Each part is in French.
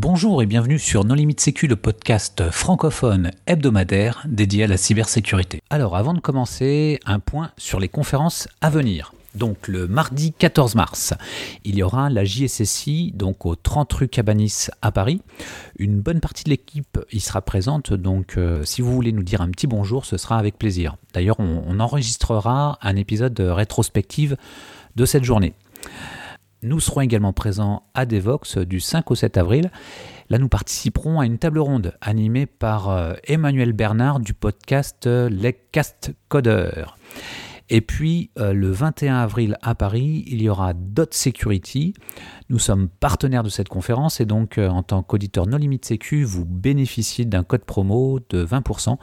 Bonjour et bienvenue sur Non Limite Sécu, le podcast francophone hebdomadaire dédié à la cybersécurité. Alors avant de commencer, un point sur les conférences à venir. Donc le mardi 14 mars, il y aura la JSSI, donc au 30 rue Cabanis à Paris. Une bonne partie de l'équipe y sera présente, donc euh, si vous voulez nous dire un petit bonjour, ce sera avec plaisir. D'ailleurs, on, on enregistrera un épisode rétrospective de cette journée. Nous serons également présents à Devox du 5 au 7 avril. Là, nous participerons à une table ronde animée par euh, Emmanuel Bernard du podcast euh, Legcast Coder. Et puis, euh, le 21 avril à Paris, il y aura Dot Security. Nous sommes partenaires de cette conférence et donc, en tant qu'auditeur No Limit Sécu, vous bénéficiez d'un code promo de 20%.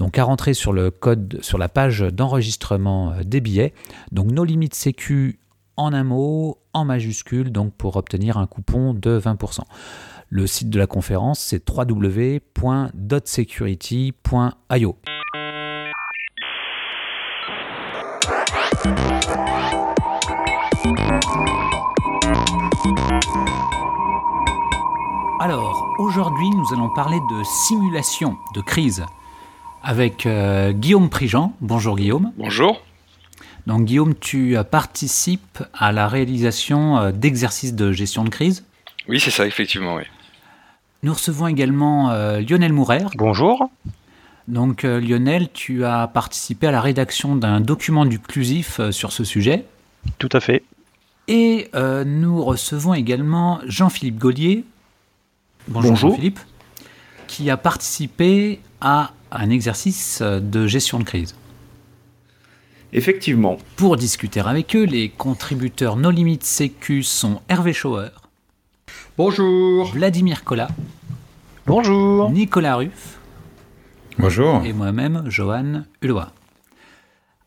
Donc, à rentrer sur le code, sur la page d'enregistrement des billets. Donc, No Limit Sécu en un mot, en majuscule, donc pour obtenir un coupon de 20%. Le site de la conférence, c'est www.dotsecurity.io. Alors, aujourd'hui, nous allons parler de simulation de crise avec euh, Guillaume Prigent. Bonjour Guillaume. Bonjour. Donc Guillaume, tu participes à la réalisation euh, d'exercices de gestion de crise? Oui, c'est ça, effectivement, oui. Nous recevons également euh, Lionel Mourer. Bonjour. Donc euh, Lionel, tu as participé à la rédaction d'un document duclusif sur ce sujet. Tout à fait. Et nous recevons également Jean-Philippe Gaulier. Bonjour, Bonjour. Jean-Philippe. Qui a participé à un exercice de gestion de crise. Effectivement. Pour discuter avec eux, les contributeurs No Limit Sécu sont Hervé Schauer. Bonjour. Vladimir Collat. Bonjour. Nicolas Ruff. Bonjour. Et moi-même, Johan Hulot.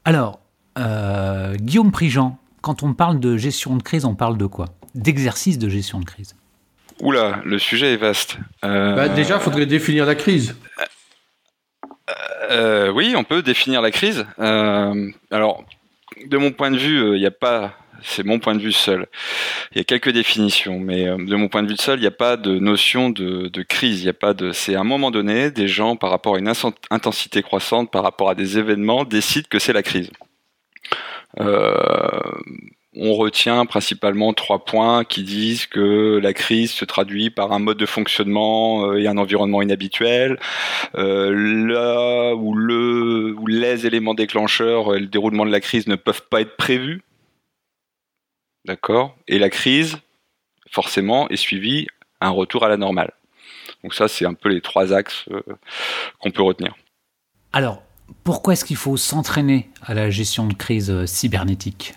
Alors, euh, Guillaume Prigent, quand on parle de gestion de crise, on parle de quoi? D'exercice de gestion de crise. Oula, le sujet est vaste. Euh... Bah déjà, il faudrait définir la crise. Euh, oui, on peut définir la crise. Euh, alors, de mon point de vue, il euh, n'y a pas c'est mon point de vue seul. Il y a quelques définitions, mais de mon point de vue seul, il n'y a pas de notion de, crise. Il a pas de. C'est à un moment donné, des gens, par rapport à une intensité croissante, par rapport à des événements, décident que c'est la crise. On retient principalement trois points qui disent que la crise se traduit par un mode de fonctionnement euh, et un environnement inhabituel. Euh, là où, le, où les éléments déclencheurs et le déroulement de la crise ne peuvent pas être prévus. D'accord Et la crise, forcément, est suivie un retour à la normale. Donc ça, c'est un peu les trois axes euh, qu'on peut retenir. Alors, pourquoi est-ce qu'il faut s'entraîner à la gestion de crise cybernétique?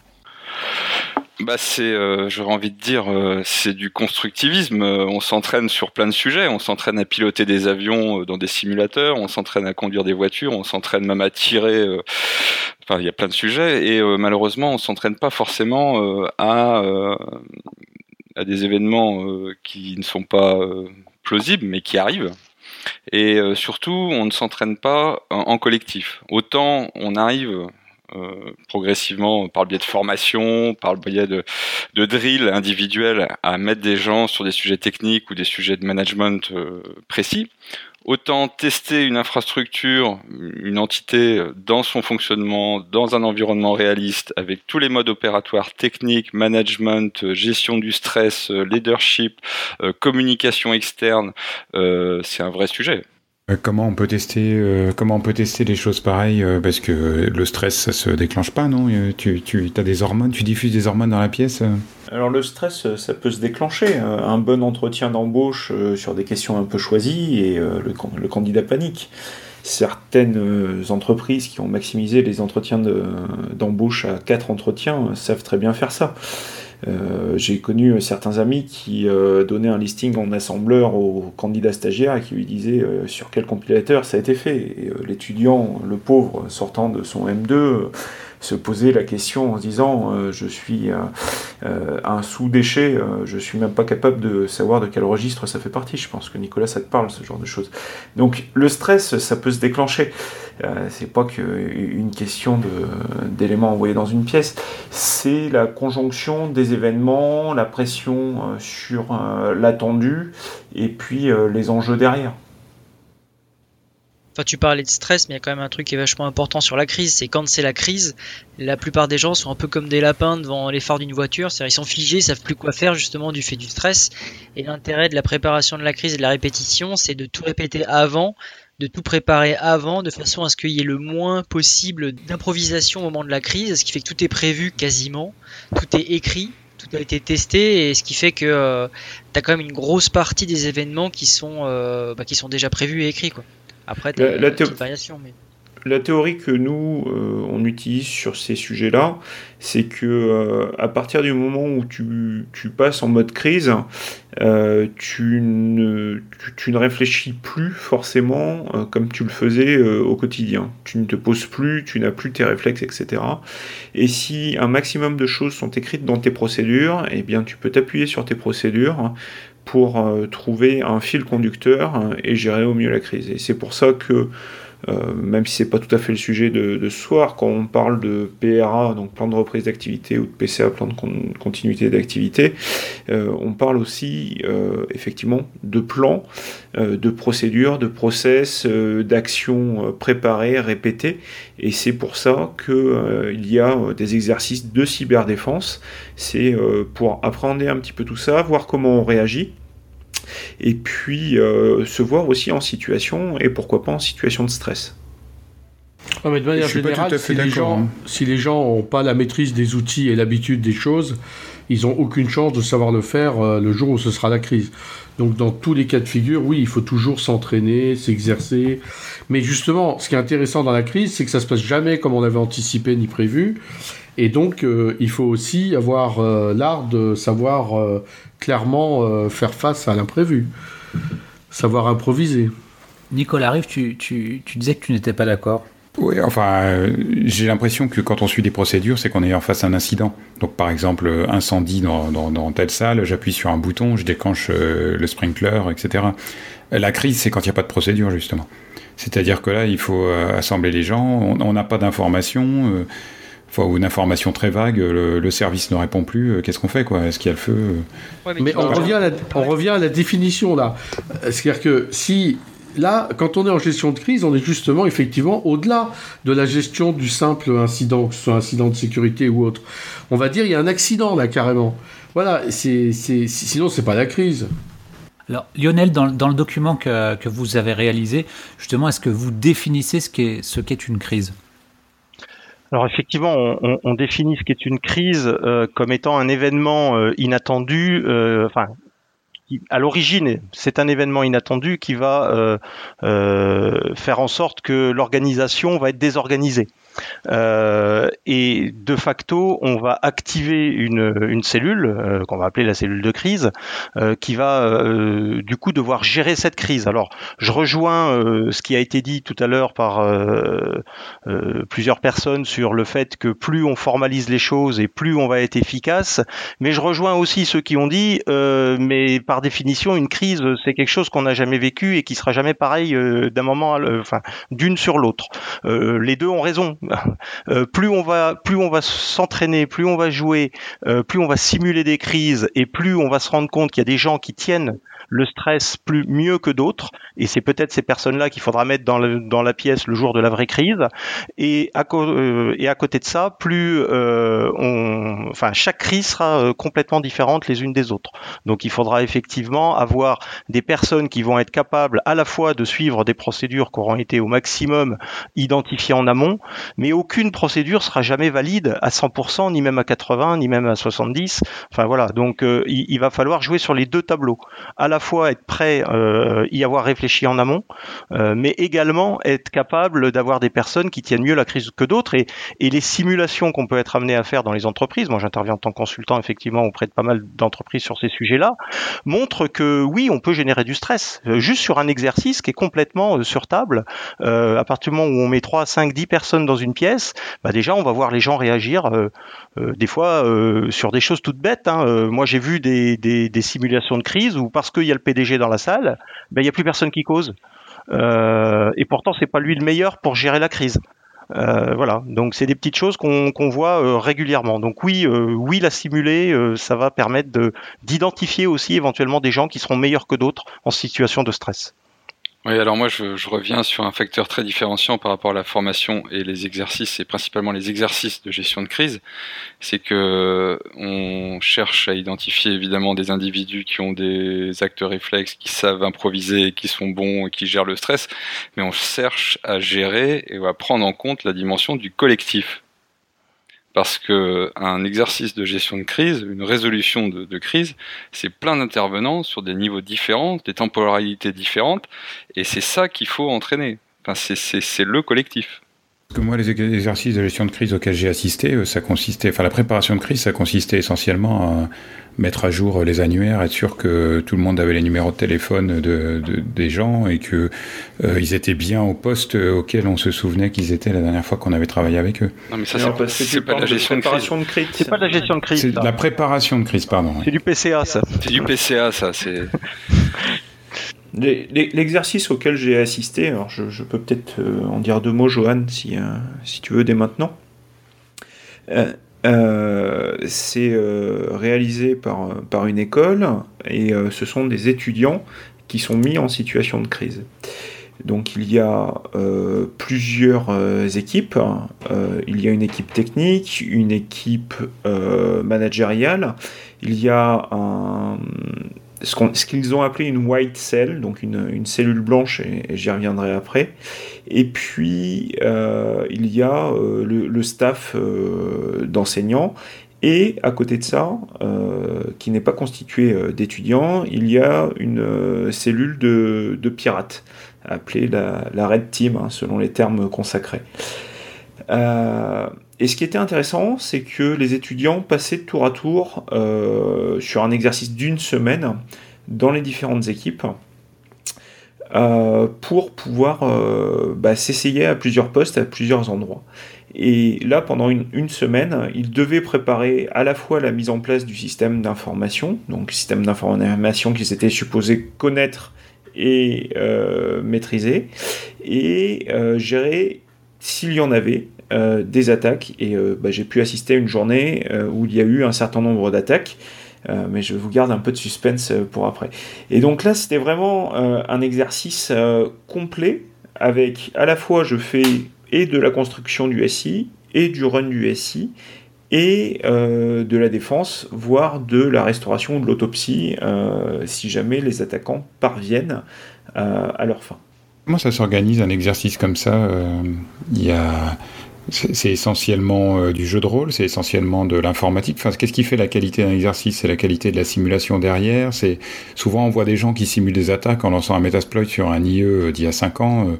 Bah c'est, euh, j'aurais envie de dire, euh, c'est du constructivisme. Euh, on s'entraîne sur plein de sujets. On s'entraîne à piloter des avions dans des simulateurs. On s'entraîne à conduire des voitures. On s'entraîne même à tirer. Enfin, il y a plein de sujets. Et malheureusement, on s'entraîne pas forcément à à des événements qui ne sont pas plausibles, mais qui arrivent. Et surtout, on ne s'entraîne pas en collectif. Autant on arrive progressivement par le biais de formation, par le biais de, de drill individuels à mettre des gens sur des sujets techniques ou des sujets de management euh, précis. Autant tester une infrastructure, une entité dans son fonctionnement, dans un environnement réaliste, avec tous les modes opératoires techniques, management, gestion du stress, leadership, euh, communication externe, c'est un vrai sujet. Euh, comment on peut tester, euh, choses pareilles euh, Parce que le stress, ça se déclenche pas, non? Tu, tu as des hormones, tu diffuses des hormones dans la pièce Alors le stress, ça peut se déclencher. Un bon entretien d'embauche sur des questions un peu choisies et le, le, candidat panique. Certaines entreprises qui ont maximisé les entretiens d'embauche à quatre entretiens savent très bien faire ça. Euh, j'ai connu certains amis qui euh, donnaient un listing en assembleur au candidat stagiaire et qui lui disaient euh, sur quel compilateur ça a été fait. l'étudiant, le pauvre, sortant de son M2, se poser la question en se disant euh, je suis euh, euh, un sous-déchet, je suis même pas capable de savoir de quel registre ça fait partie. Je pense que Nicolas, ça te parle, ce genre de choses. Donc le stress, ça peut se déclencher. c'est pas qu'une question d'éléments envoyés dans une pièce, c'est la conjonction des événements, la pression sur l'attendu et puis les enjeux derrière. Enfin, tu parlais de stress, mais il y a quand même un truc qui est vachement important sur la crise. C'est quand c'est la crise, la plupart des gens sont un peu comme des lapins devant les phares d'une voiture. C'est-à-dire, ils sont figés, ils savent plus quoi faire justement du fait du stress. Et l'intérêt de la préparation de la crise et de la répétition, c'est de tout répéter avant, de tout préparer avant, de façon à ce qu'il y ait le moins possible d'improvisation au moment de la crise, ce qui fait que tout est prévu quasiment, tout est écrit, tout a été testé, et ce qui fait que euh, tu as quand même une grosse partie des événements qui sont, euh, bah, qui sont déjà prévus et écrits. Quoi. Après, tu as la, variation. Mais la théorie que nous euh, on utilise sur ces sujets-là, c'est que euh, à partir du moment où tu, passes en mode crise, euh, tu, ne, tu, ne, réfléchis plus forcément comme tu le faisais au quotidien. Tu ne te poses plus, tu n'as plus tes réflexes, etc. Et si un maximum de choses sont écrites dans tes procédures, eh bien tu peux t'appuyer sur tes procédures pour trouver un fil conducteur et gérer au mieux la crise. Et c'est pour ça que euh, même si c'est pas tout à fait le sujet de, ce soir, quand on parle de PRA, donc plan de reprise d'activité, ou de PCA, plan de continuité d'activité, euh, on parle aussi euh, effectivement de plans, de procédures, de process, d'actions préparées, répétées, et c'est pour ça qu'il y a des exercices de cyberdéfense. C'est pour appréhender un petit peu tout ça, voir comment on réagit et puis euh, se voir aussi en situation, et pourquoi pas en situation de stress. mais de manière générale, si, les gens, hein. si les gens n'ont pas la maîtrise des outils et l'habitude des choses, ils n'ont aucune chance de savoir le faire euh, le jour où ce sera la crise. Donc dans tous les cas de figure, oui, il faut toujours s'entraîner, s'exercer. Mais justement, ce qui est intéressant dans la crise, c'est que ça se passe jamais comme on avait anticipé ni prévu. Et donc, euh, il faut aussi avoir l'art de savoir clairement euh, faire face à l'imprévu, savoir improviser. Nicolas Rive, tu, tu, tu disais que tu n'étais pas d'accord. Oui, enfin, euh, j'ai l'impression que quand on suit des procédures, c'est qu'on est en face à un incident. Donc, par exemple, incendie dans, dans, telle salle, j'appuie sur un bouton, je déclenche euh, le sprinkler, etc. La crise, c'est quand il n'y a pas de procédure, justement. C'est-à-dire que là, il faut assembler les gens, on n'a pas d'informations ou une information très vague, le, service ne répond plus, euh, qu'est-ce qu'on fait quoi? Est-ce qu'il y a le feu? Mais, on, revient à la, on revient à la définition là. C'est-à-dire que si là, quand on est en gestion de crise, on est justement effectivement au-delà de la gestion du simple incident, que ce soit incident de sécurité ou autre. On va dire il y a un accident là carrément. Voilà, c'est, c'est, sinon c'est pas la crise. Alors Lionel, dans, dans le document que, que, vous avez réalisé, justement, est-ce que vous définissez ce qu'est, ce qu'est une crise? Alors effectivement, on, définit ce qu'est une crise euh, comme étant un événement euh, inattendu, euh, enfin à l'origine, c'est un événement inattendu qui va faire en sorte que l'organisation va être désorganisée. Euh, et de facto, on va activer une, une cellule euh, qu'on va appeler la cellule de crise, euh, qui va du coup devoir gérer cette crise. Alors, je rejoins ce qui a été dit tout à l'heure par plusieurs personnes sur le fait que plus on formalise les choses et plus on va être efficace. Mais je rejoins aussi ceux qui ont dit, mais par définition, une crise, c'est quelque chose qu'on n'a jamais vécu et qui sera jamais pareil d'un moment, enfin, d'une sur l'autre. les deux ont raison. Euh, plus on va, plus on va s'entraîner, plus on va jouer, euh, plus on va simuler des crises et plus on va se rendre compte qu'il y a des gens qui tiennent le stress plus mieux que d'autres, et c'est peut-être ces personnes-là qu'il faudra mettre dans, la pièce le jour de la vraie crise. Et à, euh, côté de ça, plus euh, on, enfin, chaque crise sera euh, complètement différente les unes des autres. Donc il faudra effectivement avoir des personnes qui vont être capables à la fois de suivre des procédures qui auront été au maximum identifiées en amont, mais aucune procédure sera jamais valide à 100%, ni même à 80, ni même à 70. Enfin voilà, donc il, il, va falloir jouer sur les deux tableaux. À la fois être prêt, euh, y avoir réfléchi en amont, euh, mais également être capable d'avoir des personnes qui tiennent mieux la crise que d'autres. Et, les simulations qu'on peut être amené à faire dans les entreprises, moi j'interviens en tant que consultant effectivement auprès de pas mal d'entreprises sur ces sujets-là, montrent que oui, on peut générer du stress euh, juste sur un exercice qui est complètement sur table. à partir du moment où on met 3, 5, 10 personnes dans une pièce, bah déjà on va voir les gens réagir des fois sur des choses toutes bêtes. Hein. moi j'ai vu des, des, simulations de crise où parce qu'il y a le PDG dans la salle, il n'y a plus personne qui cause. Euh, et pourtant, c'est pas lui le meilleur pour gérer la crise. voilà, donc c'est des petites choses qu'on voit régulièrement. Donc oui, la simuler, ça va permettre d'identifier aussi éventuellement des gens qui seront meilleurs que d'autres en situation de stress. Oui, alors moi je, reviens sur un facteur très différenciant par rapport à la formation et les exercices, et principalement les exercices de gestion de crise. C'est que on cherche à identifier évidemment des individus qui ont des actes réflexes, qui savent improviser, qui sont bons et qui gèrent le stress, mais on cherche à gérer et à prendre en compte la dimension du collectif parce que un exercice de gestion de crise, une résolution de, crise, c'est plein d'intervenants sur des niveaux différents, des temporalités différentes, et c'est ça qu'il faut entraîner. Enfin, c'est le collectif. Parce que moi, les exercices de gestion de crise auxquels j'ai assisté, euh, ça consistait, enfin la préparation de crise, ça consistait essentiellement à mettre à jour les annuaires, être sûr que tout le monde avait les numéros de téléphone de, des gens et que euh, ils étaient bien au poste auquel on se souvenait qu'ils étaient la dernière fois qu'on avait travaillé avec eux. Non mais ça c'est pas, pas, la gestion de crise. C'est pas de la gestion de crise. C'est la préparation de crise, pardon. C'est du PCA ça. C'est du PCA ça. C'est. L'exercice auquel j'ai assisté, alors je, peux peut-être euh, en dire deux mots, Johan, si, euh, si tu veux, dès maintenant. Euh, c'est réalisé par, par une école et ce sont des étudiants qui sont mis en situation de crise. Donc il y a plusieurs équipes. il y a une équipe technique, une équipe managériale. Il y a un, ce qu'ils ont appelé une white cell, donc une, cellule blanche, et, j'y reviendrai après. Et puis, euh, il y a euh, le, staff euh, d'enseignants. Et à côté de ça, qui n'est pas constitué d'étudiants, il y a une cellule de, pirates, appelée la, Red Team, hein, selon les termes consacrés. Et ce qui était intéressant, c'est que les étudiants passaient tour à tour euh, sur un exercice d'une semaine dans les différentes équipes euh, pour pouvoir euh, bah, s'essayer à plusieurs postes, à plusieurs endroits. Et là, pendant une, semaine, ils devaient préparer à la fois la mise en place du système d'information, donc système d'information qu'ils étaient supposés connaître et maîtriser, et gérer, s'il y en avait, des attaques et euh, bah, j'ai pu assister à une journée euh, où il y a eu un certain nombre d'attaques. mais je vous garde un peu de suspense pour après. Et donc là, c'était vraiment un exercice complet avec à la fois je fais et de la construction du SI et du run du SI et de la défense, voire de la restauration ou de l'autopsie si jamais les attaquants parviennent à leur fin. Comment ça s'organise un exercice comme ça Il y a c'est essentiellement euh, du jeu de rôle, c'est essentiellement de l'informatique. Enfin, qu'est-ce qui fait la qualité d'un exercice? C'est la qualité de la simulation derrière. C'est souvent on voit des gens qui simulent des attaques en lançant un Metasploit sur un IE euh, d'il y a 5 ans.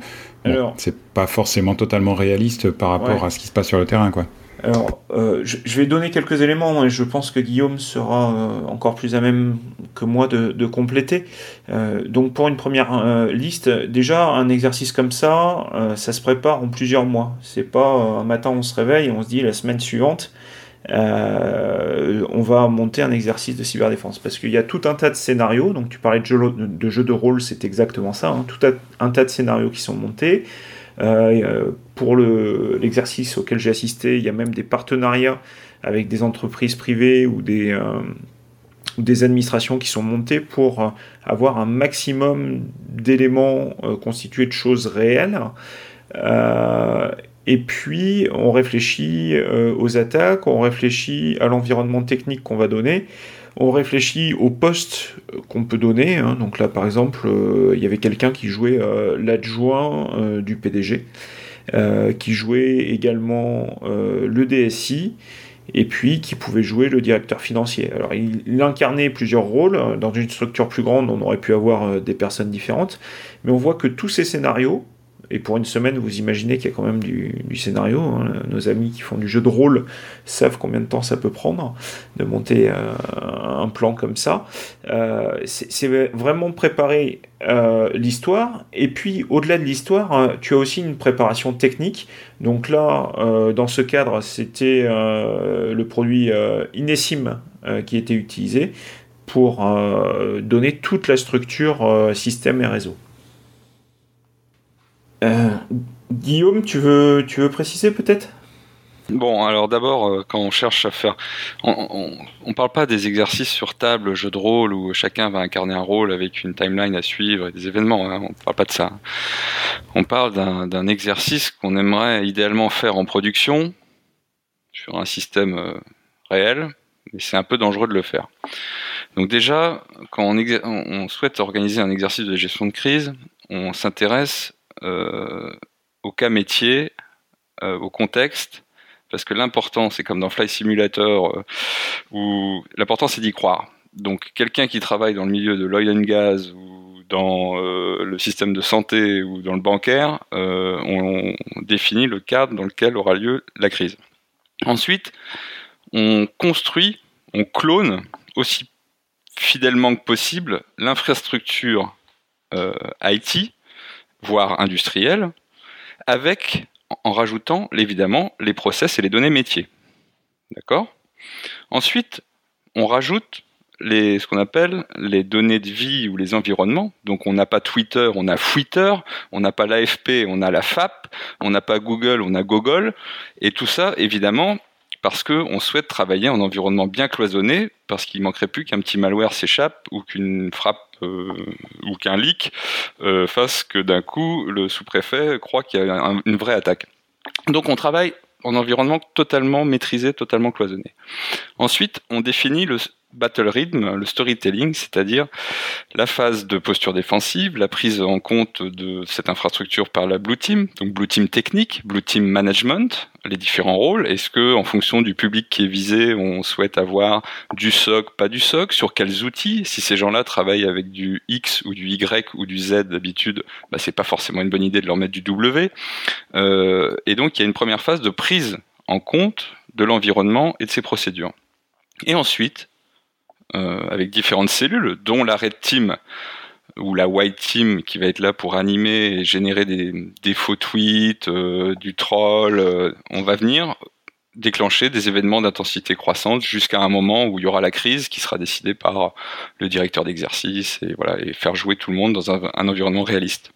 Euh, c'est pas forcément totalement réaliste par rapport à ce qui se passe sur le terrain, quoi. Alors, euh, je, vais donner quelques éléments et je pense que Guillaume sera euh, encore plus à même que moi de, compléter. Euh, donc, pour une première liste, déjà, un exercice comme ça, ça se prépare en plusieurs mois. C'est pas un matin on se réveille et on se dit la semaine suivante, on va monter un exercice de cyberdéfense. Parce qu'il y a tout un tas de scénarios. Donc, tu parlais de jeux de, jeu de rôle, c'est exactement ça. Hein, tout un tas de scénarios qui sont montés. Euh, pour l'exercice auquel j'ai assisté, il y a même des partenariats avec des entreprises privées ou des, euh, administrations qui sont montées pour euh, avoir un maximum d'éléments constitués de choses réelles. et puis, on réfléchit aux attaques, on réfléchit à l'environnement technique qu'on va donner, on réfléchit au poste qu'on peut donner. Hein. Donc là, par exemple, euh, il y avait quelqu'un qui jouait euh, l'adjoint euh, du PDG, qui jouait également le DSI, et puis qui pouvait jouer le directeur financier. Alors il, incarnait plusieurs rôles. Dans une structure plus grande, on aurait pu avoir des personnes différentes, mais on voit que tous ces scénarios, et pour une semaine, vous imaginez qu'il y a quand même du, scénario. Hein. Nos amis qui font du jeu de rôle savent combien de temps ça peut prendre de monter euh, un plan comme ça. Euh, c'est vraiment préparer euh, l'histoire. Et puis, au-delà de l'histoire, tu as aussi une préparation technique. Donc là, dans ce cadre, c'était le produit Inesim qui était utilisé pour donner toute la structure système et réseau. Euh, Guillaume, tu veux, tu veux préciser peut-être? Bon, alors d'abord, euh, quand on cherche à faire, on, on, parle pas des exercices sur table, jeu de rôle où chacun va incarner un rôle avec une timeline à suivre et des événements. Hein, on parle pas de ça. On parle d'un exercice qu'on aimerait idéalement faire en production sur un système euh, réel, mais c'est un peu dangereux de le faire. Donc déjà, quand on, souhaite organiser un exercice de gestion de crise, on s'intéresse au cas métier, au contexte parce que l'important, c'est comme dans Fly Simulator, euh, où l'important c'est d'y croire. Donc quelqu'un qui travaille dans le milieu de l'oil and gas ou dans euh, le système de santé ou dans le bancaire, euh, on, définit le cadre dans lequel aura lieu la crise. Ensuite, on construit, on clone aussi fidèlement que possible l'infrastructure IT, voire industrielle, avec en rajoutant évidemment les process et les données métiers. D'accord? Ensuite, on rajoute les, ce qu'on appelle les données de vie ou les environnements. Donc on n'a pas Twitter, on a Twitter, on n'a pas l'AFP, on a la FAP, on n'a pas Google, on a Google. Et tout ça, évidemment, parce qu'on souhaite travailler en environnement bien cloisonné, parce qu'il manquerait plus qu'un petit malware s'échappe ou qu'une frappe euh, ou qu'un leak euh, fasse que d'un coup le sous-préfet croit qu'il y a une vraie attaque. Donc on travaille en environnement totalement maîtrisé, totalement cloisonné. Ensuite, on définit le, battle rhythm, le storytelling, c'est-à-dire la phase de posture défensive, la prise en compte de cette infrastructure par la Blue Team, donc Blue Team technique, Blue Team management, les différents rôles. Est-ce que, en fonction du public qui est visé, on souhaite avoir du SOC, pas du SOC, sur quels outils? Si ces gens-là travaillent avec du X ou du Y ou du Z d'habitude, bah, c'est pas forcément une bonne idée de leur mettre du W. Euh, et donc, il y a une première phase de prise en compte de l'environnement et de ses procédures. Et ensuite, avec différentes cellules, dont la Red Team ou la White Team qui va être là pour animer et générer des, faux tweets, euh, du troll. Euh, on va venir déclencher des événements d'intensité croissante jusqu'à un moment où il y aura la crise qui sera décidée par le directeur d'exercice et faire jouer tout le monde dans un environnement réaliste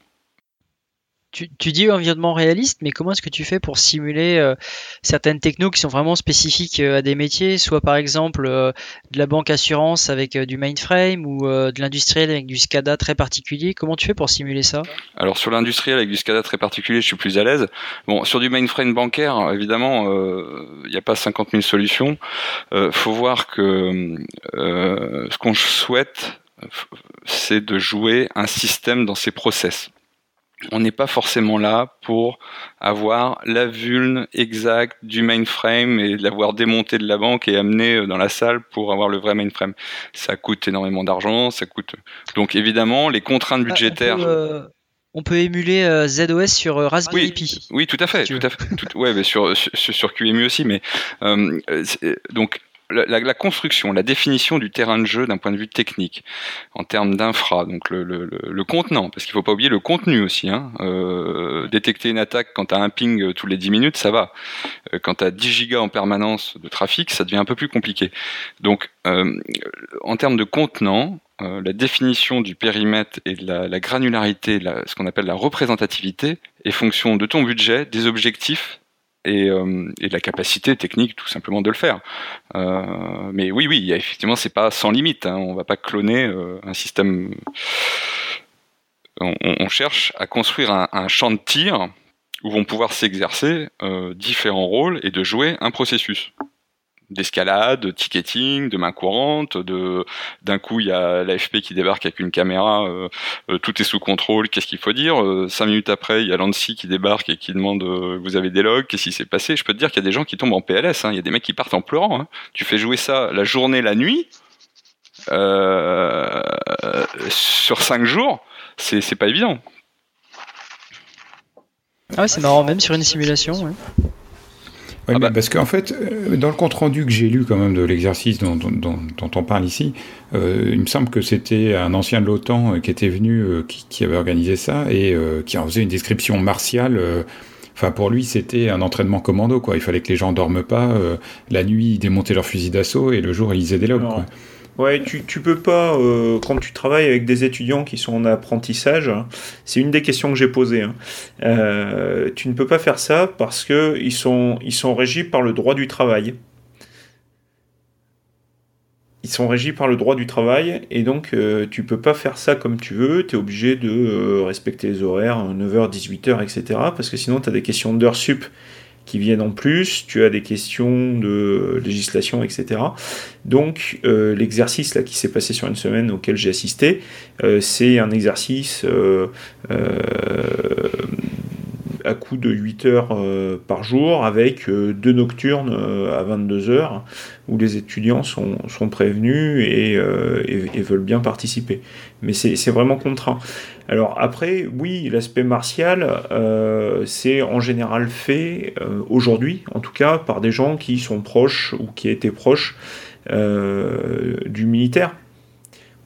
tu, tu, dis environnement réaliste, mais comment est-ce que tu fais pour simuler euh, certaines technos qui sont vraiment spécifiques euh, à des métiers, soit par exemple euh, de la banque assurance avec du mainframe ou de l'industriel avec du SCADA très particulier? Comment tu fais pour simuler ça? Alors sur l'industriel avec du SCADA très particulier, je suis plus à l'aise. Bon, sur du mainframe bancaire, évidemment, il n'y a pas 50 000 solutions. Faut voir que ce qu'on souhaite, c'est de jouer un système dans ses process on n'est pas forcément là pour avoir la vulne exacte du mainframe et l'avoir démonté de la banque et amené euh, dans la salle pour avoir le vrai mainframe. Ça coûte énormément d'argent, ça coûte. Donc évidemment, les contraintes ah, budgétaires. on, peut, euh, émuler euh, ZOS sur Raspberry Pi. Oui, tout à fait, tout à fait. ouais, mais sur, sur, sur QEMU aussi, mais donc la, construction, la définition du terrain de jeu d'un point de vue technique, en termes d'infra, donc le, contenant, parce qu'il faut pas oublier le contenu aussi. Hein. Euh, détecter une attaque quand tu as un ping euh, tous les 10 minutes, ça va. Euh, quand tu as 10 gigas en permanence de trafic, ça devient un peu plus compliqué. Donc, en termes de contenant, la définition du périmètre et de la, la granularité, la, ce qu'on appelle la représentativité, est fonction de ton budget, des objectifs euh, et, de la capacité technique tout simplement de le faire. Euh, mais oui, oui, effectivement, c'est pas sans limite. Hein. On va pas cloner euh, un système. On, cherche à construire un, un, champ de tir où vont pouvoir s'exercer différents rôles et de jouer un processus d'escalade, de ticketing, de main courante, d'un coup il y a l'AFP qui débarque avec une caméra, euh, euh, tout est sous contrôle, qu'est-ce qu'il faut dire euh, Cinq minutes après, il y a l'ANSI qui débarque et qui demande vous avez des logs, qu'est-ce qui s'est passé? Je peux te dire qu'il y a des gens qui tombent en PLS, hein. il y a des mecs qui partent en pleurant. Hein. Tu fais jouer ça la journée, la nuit, sur cinq jours, c'est c'est pas évident. Ah ouais, c'est marrant, même sur une simulation. Oui, ah bah. Parce qu'en fait, euh, dans le compte-rendu que j'ai lu quand même de l'exercice dont, dont, dont, on parle ici, euh, il me semble que c'était un ancien de l'OTAN euh, qui était venu, euh, qui, qui, avait organisé ça, et euh, qui en faisait une description martiale. Enfin, pour lui, c'était un entraînement commando, quoi. Il fallait que les gens dorment pas. la nuit, ils démontaient leur fusil d'assaut, et le jour, ils lisaient des logs, quoi. Ouais, tu, peux pas, euh, quand tu travailles avec des étudiants qui sont en apprentissage, c'est une des questions que j'ai posées, hein. euh, tu ne peux pas faire ça parce qu'ils sont, ils sont régis par le droit du travail. Ils sont régis par le droit du travail et donc euh, tu peux pas faire ça comme tu veux, tu es obligé de respecter les horaires, 9h, 18h, etc. Parce que sinon tu as des questions d'heures sup qui viennent en plus, tu as des questions de législation, etc. Donc euh, l'exercice là qui s'est passé sur une semaine auquel j'ai assisté, euh, c'est un exercice euh, à coût de 8 heures par jour avec deux nocturnes à 22 heures où les étudiants sont, sont prévenus et, veulent bien participer. Mais c'est vraiment contraint. Alors après, oui, l'aspect martial, c'est en général fait aujourd'hui, en tout cas, par des gens qui sont proches ou qui étaient proches euh, du militaire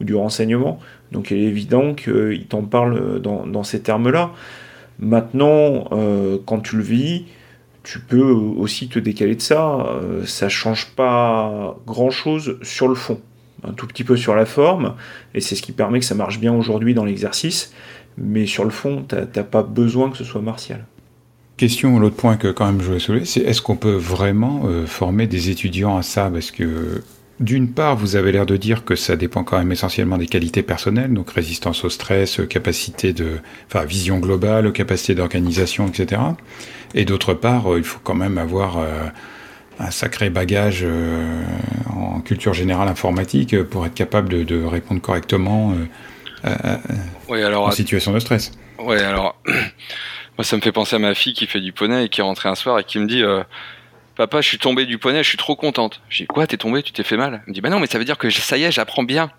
ou du renseignement. Donc il est évident qu'il t'en parle dans, ces termes-là. Maintenant, euh, quand tu le vis, tu peux aussi te décaler de ça. Euh, ça change pas grand-chose sur le fond. Un tout petit peu sur la forme, et c'est ce qui permet que ça marche bien aujourd'hui dans l'exercice. Mais sur le fond, t'as pas besoin que ce soit martial. Question, l'autre point que quand même je voulais soulever, c'est est-ce qu'on peut vraiment euh, former des étudiants à ça? Parce que d'une part, vous avez l'air de dire que ça dépend quand même essentiellement des qualités personnelles, donc résistance au stress, capacité de, enfin vision globale, capacité d'organisation, etc. Et d'autre part, euh, il faut quand même avoir euh, un sacré bagage en culture générale informatique pour être capable de, répondre correctement en situation de stress. Oui, alors Moi, ça me fait penser à ma fille qui fait du poney et qui est rentrée un soir et qui me dit euh, Papa, je suis tombé du poney, je suis trop contente. J'ai dit Quoi, t'es tombé, tu t'es fait mal? Elle me dit Bah non, mais ça veut dire que ça y est, j'apprends bien.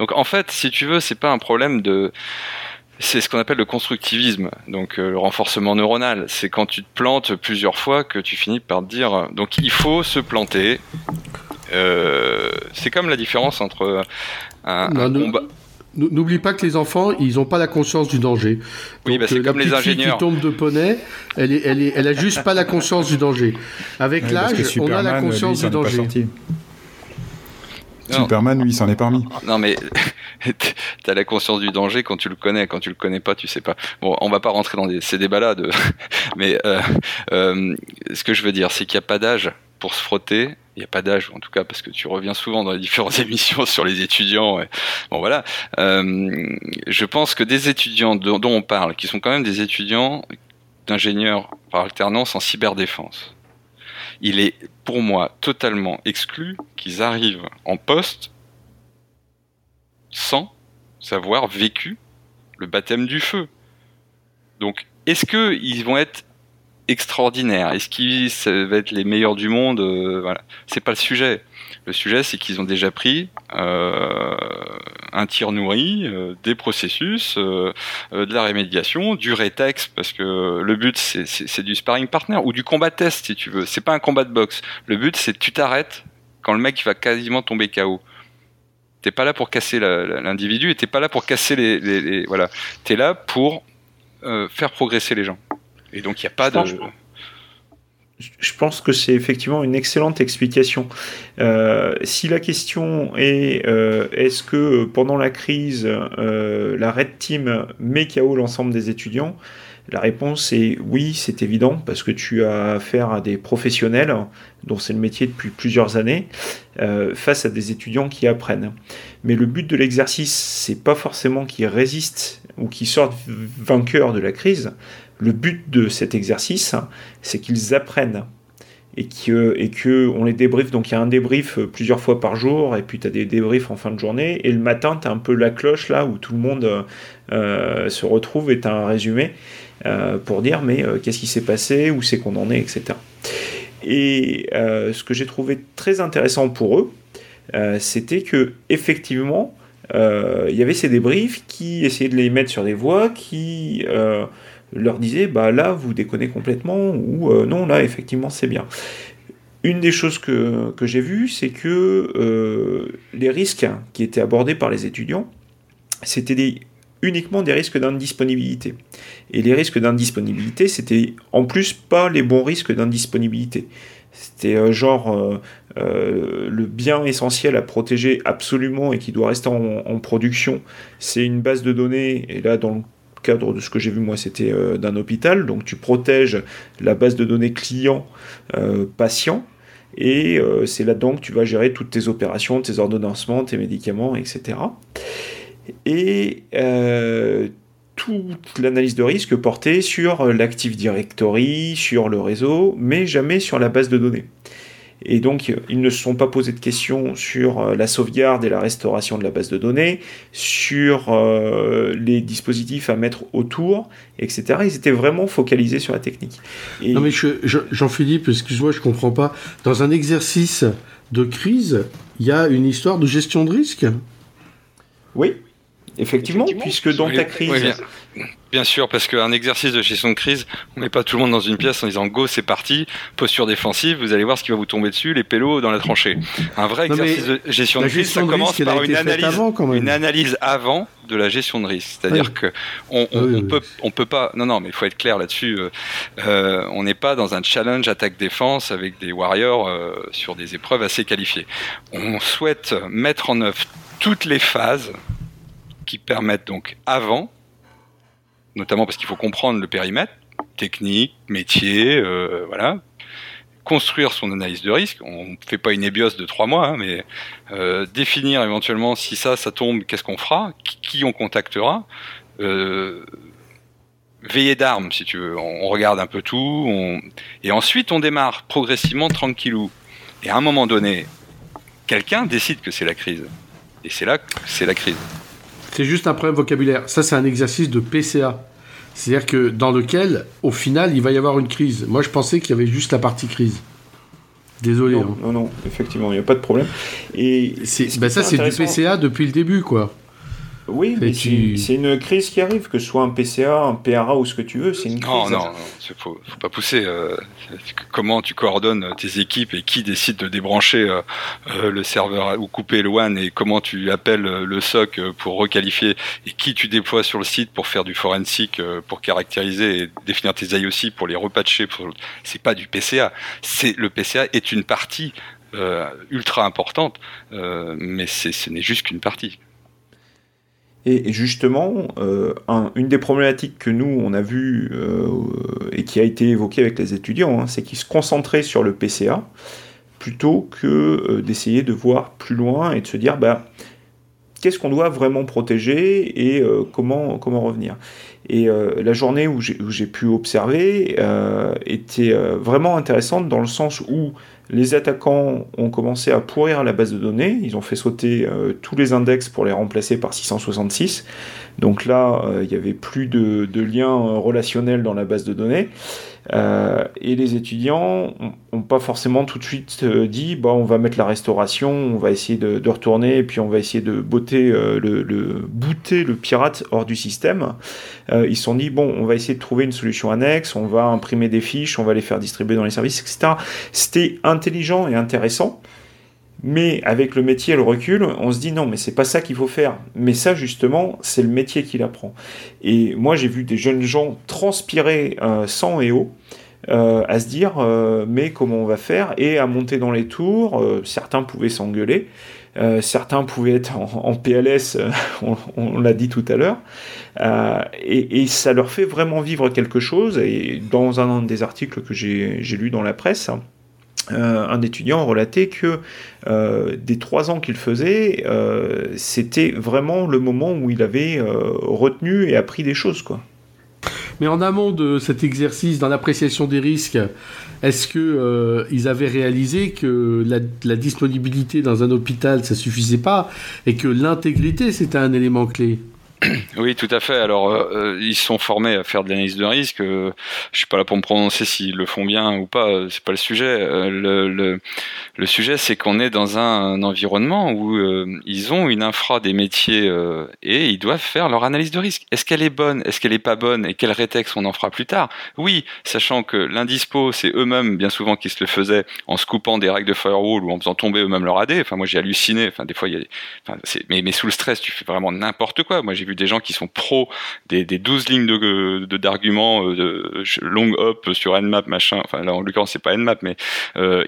Donc en fait, si tu veux, c'est pas un problème de. C'est ce qu'on appelle le constructivisme, donc euh, le renforcement neuronal. C'est quand tu te plantes plusieurs fois que tu finis par te dire. Donc il faut se planter. Euh, c'est comme la différence entre un, un combat. N'oublie pas que les enfants, ils n'ont pas la conscience du danger. Oui, bah c'est euh, comme les ingénieurs. qui tombe de poney, elle, est, elle, est, elle a juste pas la conscience du danger. Avec l'âge, on a la conscience du danger. Superman, lui, s'en est parmi. Non, mais t'as la conscience du danger quand tu le connais. Quand tu le connais pas, tu sais pas. Bon, on va pas rentrer dans ces débats-là. De... mais euh, euh, ce que je veux dire, c'est qu'il n'y a pas d'âge pour se frotter. Il n'y a pas d'âge, en tout cas, parce que tu reviens souvent dans les différentes émissions sur les étudiants. Bon, voilà. Euh, je pense que des étudiants dont, on parle, qui sont quand même des étudiants d'ingénieurs par alternance en cyberdéfense, il est pour moi totalement exclu qu'ils arrivent en poste sans avoir vécu le baptême du feu. Donc, est-ce qu'ils vont être extraordinaire. Est-ce qu'ils va être les meilleurs du monde euh, Voilà, c'est pas le sujet. Le sujet, c'est qu'ils ont déjà pris euh, un tir nourri, euh, des processus, de la rémédiation, du rétex, parce que le but, c'est du sparring partner ou du combat test, si tu veux. C'est pas un combat de boxe. Le but, c'est tu t'arrêtes quand le mec va quasiment tomber KO. T'es pas là pour casser l'individu et t'es pas là pour casser les, les, les voilà. T'es là pour faire progresser les gens. Et donc il n'y a pas de. Je pense que c'est effectivement une excellente explication. Euh, si la question est euh, est-ce que pendant la crise, euh, la Red Team met KO l'ensemble des étudiants La réponse est oui, c'est évident, parce que tu as affaire à des professionnels, dont c'est le métier depuis plusieurs années, face à des étudiants qui apprennent. Mais le but de l'exercice, c'est pas forcément qu'ils résistent ou qu'ils sortent vainqueurs de la crise, le but de cet exercice, c'est qu'ils apprennent et que, et que les débriefe. Donc il y a un débrief plusieurs fois par jour, et puis tu as des débriefs en fin de journée. Et le matin, tu as un peu la cloche là où tout le monde euh, se retrouve et tu as un résumé euh, pour dire mais euh, qu'est-ce qui s'est passé, où c'est qu'on en est, etc. Et ce que j'ai trouvé très intéressant pour eux, c'était que effectivement, il y avait ces débriefs qui essayaient de les mettre sur des voies qui leur disait bah là vous déconnez complètement ou euh, non là effectivement c'est bien. Une des choses que, que j'ai vues, c'est que euh, les risques qui étaient abordés par les étudiants, c'était uniquement des risques d'indisponibilité. Et les risques d'indisponibilité, c'était en plus pas les bons risques d'indisponibilité. C'était euh, genre le bien essentiel à protéger absolument et qui doit rester en, production, c'est une base de données, et là dans le cadre de ce que j'ai vu moi c'était d'un hôpital, donc tu protèges la base de données client patient, et c'est là-dedans que tu vas gérer toutes tes opérations, tes ordonnancements, tes médicaments, etc. Et toute l'analyse de risque portée sur l'Active Directory, sur le réseau, mais jamais sur la base de données. Et donc, ils ne se sont pas posés de questions sur euh, la sauvegarde et la restauration de la base de données, sur euh, les dispositifs à mettre autour, etc. Ils étaient vraiment focalisés sur la technique. Non mais Jean-Philippe, excuse-moi, je comprends pas. Dans un exercice de crise, il y a une histoire de gestion de risque? Oui, Effectivement, puisque dans ta crise. bien, sûr, parce qu'un exercice de gestion de crise, on met pas tout le monde dans une pièce en disant go, c'est parti, posture défensive, vous allez voir ce qui va vous tomber dessus, les pélos dans la tranchée. Un vrai exercice de gestion de crise, ça commence par une analyse, avant, une analyse avant de la gestion de risque. C'est-à-dire que on, on, peut, on peut pas. Non, non, mais il faut être clair là-dessus. Euh, euh, on n'est pas dans un challenge attaque-défense avec des warriors euh, sur des épreuves assez qualifiées. On souhaite mettre en œuvre toutes les phases qui permettent donc avant, notamment parce qu'il faut comprendre le périmètre, technique, métier, euh, voilà, construire son analyse de risque. On ne fait pas une ébios de trois mois, hein, mais euh, définir éventuellement si ça, ça tombe, qu'est-ce qu'on fera, qui, on contactera. Euh, veiller d'armes, si tu veux. On, regarde un peu tout, et ensuite on démarre progressivement tranquillou. Et à un moment donné, quelqu'un décide que c'est la crise. Et c'est là que c'est la crise. C'est juste un problème vocabulaire. Ça, c'est un exercice de PCA. C'est-à-dire que dans lequel, au final, il va y avoir une crise. Moi, je pensais qu'il y avait juste la partie crise. Désolé. Non, hein. non, effectivement, il n'y a pas de problème. Et ben ça, c'est du PCA depuis le début, quoi. Oui, mais c'est une crise qui arrive, que ce soit un PCA, un PRA ou ce que tu veux, c'est une crise. Non, non, il faut, faut pas pousser. Euh, comment tu coordonnes tes équipes et qui décide de débrancher euh, euh, le serveur ou couper le WAN et comment tu appelles le SOC pour requalifier et qui tu déploies sur le site pour faire du forensic, pour caractériser et définir tes IOC pour les repatcher. Pour... C'est pas du PCA. C'est le PCA est une partie ultra importante, mais ce n'est juste qu'une partie. Et justement, euh, une des problématiques que nous, on a vu euh, et qui a été évoquée avec les étudiants, hein, c'est qu'ils se concentraient sur le PCA plutôt que euh, d'essayer de voir plus loin et de se dire bah, qu'est-ce qu'on doit vraiment protéger et comment, comment revenir. Et la journée où j'ai pu observer était vraiment intéressante dans le sens où les attaquants ont commencé à pourrir la base de données. Ils ont fait sauter euh, tous les index pour les remplacer par 666. Donc là, euh, il n'y avait plus de, lien euh, relationnel dans la base de données. Et les étudiants n'ont pas forcément tout de suite dit bah, on va mettre la restauration, on va essayer de, retourner, et puis on va essayer de botter, le, booter le pirate hors du système. ils se sont dit bon, on va essayer de trouver une solution annexe, on va imprimer des fiches, on va les faire distribuer dans les services, etc. C'était intelligent et intéressant. Mais avec le métier et le recul, on se dit non, mais c'est pas ça qu'il faut faire. Mais ça, justement, c'est le métier qui l'apprend. Et moi, j'ai vu des jeunes gens transpirer euh, sang et eau. Euh, à se dire euh, mais comment on va faire? Et à monter dans les tours certains pouvaient s'engueuler certains pouvaient être en, PLS on, l'a dit tout à l'heure et, et, ça leur fait vraiment vivre quelque chose et dans un des articles que j'ai lu dans la presse euh, un étudiant relatait que euh, des trois ans qu'il faisait, euh, c'était vraiment le moment où il avait retenu et appris des choses. Quoi. Mais en amont de cet exercice, dans l'appréciation des risques, est-ce que ils avaient réalisé que la, la, disponibilité dans un hôpital, ça suffisait pas, et que l'intégrité, c'était un élément clé? Oui, tout à fait. Alors, euh, euh, ils sont formés à faire de l'analyse de risque. Euh, je suis pas là pour me prononcer s'ils le font bien ou pas. C'est pas le sujet. le, sujet, c'est qu'on est dans un, environnement où ils ont une infra des métiers et ils doivent faire leur analyse de risque. Est-ce qu'elle est bonne? Est-ce qu'elle est pas bonne? Et quel rétex on en fera plus tard? Oui, sachant que l'indispo, c'est eux-mêmes bien souvent qui se le faisaient en se des règles de firewall ou en faisant tomber eux-mêmes leur AD. Enfin, moi, j'ai halluciné. Mais, mais sous le stress, tu fais vraiment n'importe quoi. Moi, j'ai vu des gens qui sont pros des, des 12 lignes de d'arguments de, long hop sur Nmap machin. Enfin là en l'occurrence c'est pas Nmap mais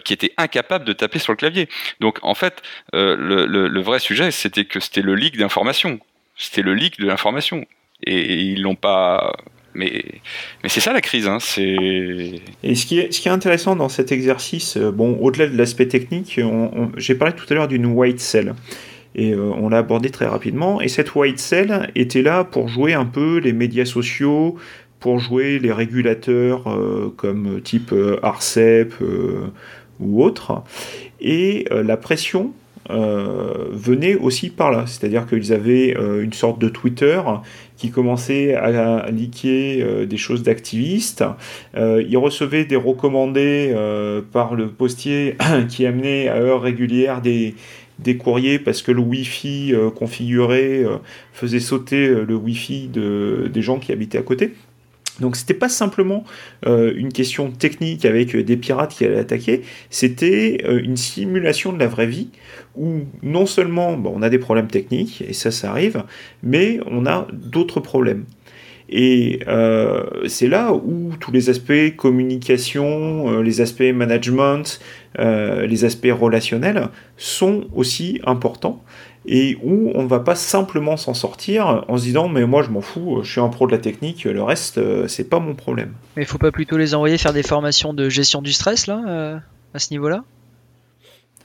qui étaient incapables de taper sur le clavier. Donc en fait le, le, vrai sujet c'était que c'était le leak d'information. C'était le leak de l'information et ils l'ont pas mais, mais c'est ça la crise. Hein, Et ce qui, est, ce qui est intéressant dans cet exercice, euh, bon, au-delà de l'aspect technique, j'ai parlé tout à l'heure d'une white cell. Et euh, on l'a abordé très rapidement. Et cette white cell était là pour jouer un peu les médias sociaux, pour jouer les régulateurs euh, comme type ARCEP ou autre. Et la pression euh, venaient aussi par là. C'est-à-dire qu'ils avaient euh, une sorte de Twitter qui commençait à, euh, des choses d'activistes. ils recevaient des recommandés par le postier qui amenait à heure régulière des, des courriers parce que le Wi-Fi configuré faisait sauter le Wi-Fi de, des gens qui habitaient à côté. Donc c'était pas simplement euh, une question technique avec des pirates qui allaient attaquer, c'était euh, une simulation de la vraie vie où non seulement on a des problèmes techniques, et ça ça arrive, mais on a d'autres problèmes. Et euh, c'est là où tous les aspects communication, les aspects management, les aspects relationnels sont aussi importants et où on ne va pas simplement s'en sortir en se disant mais moi je m'en fous, je suis un pro de la technique, le reste euh, c'est pas mon problème. Mais il faut pas plutôt les envoyer faire des formations de gestion du stress là, euh, à ce niveau-là?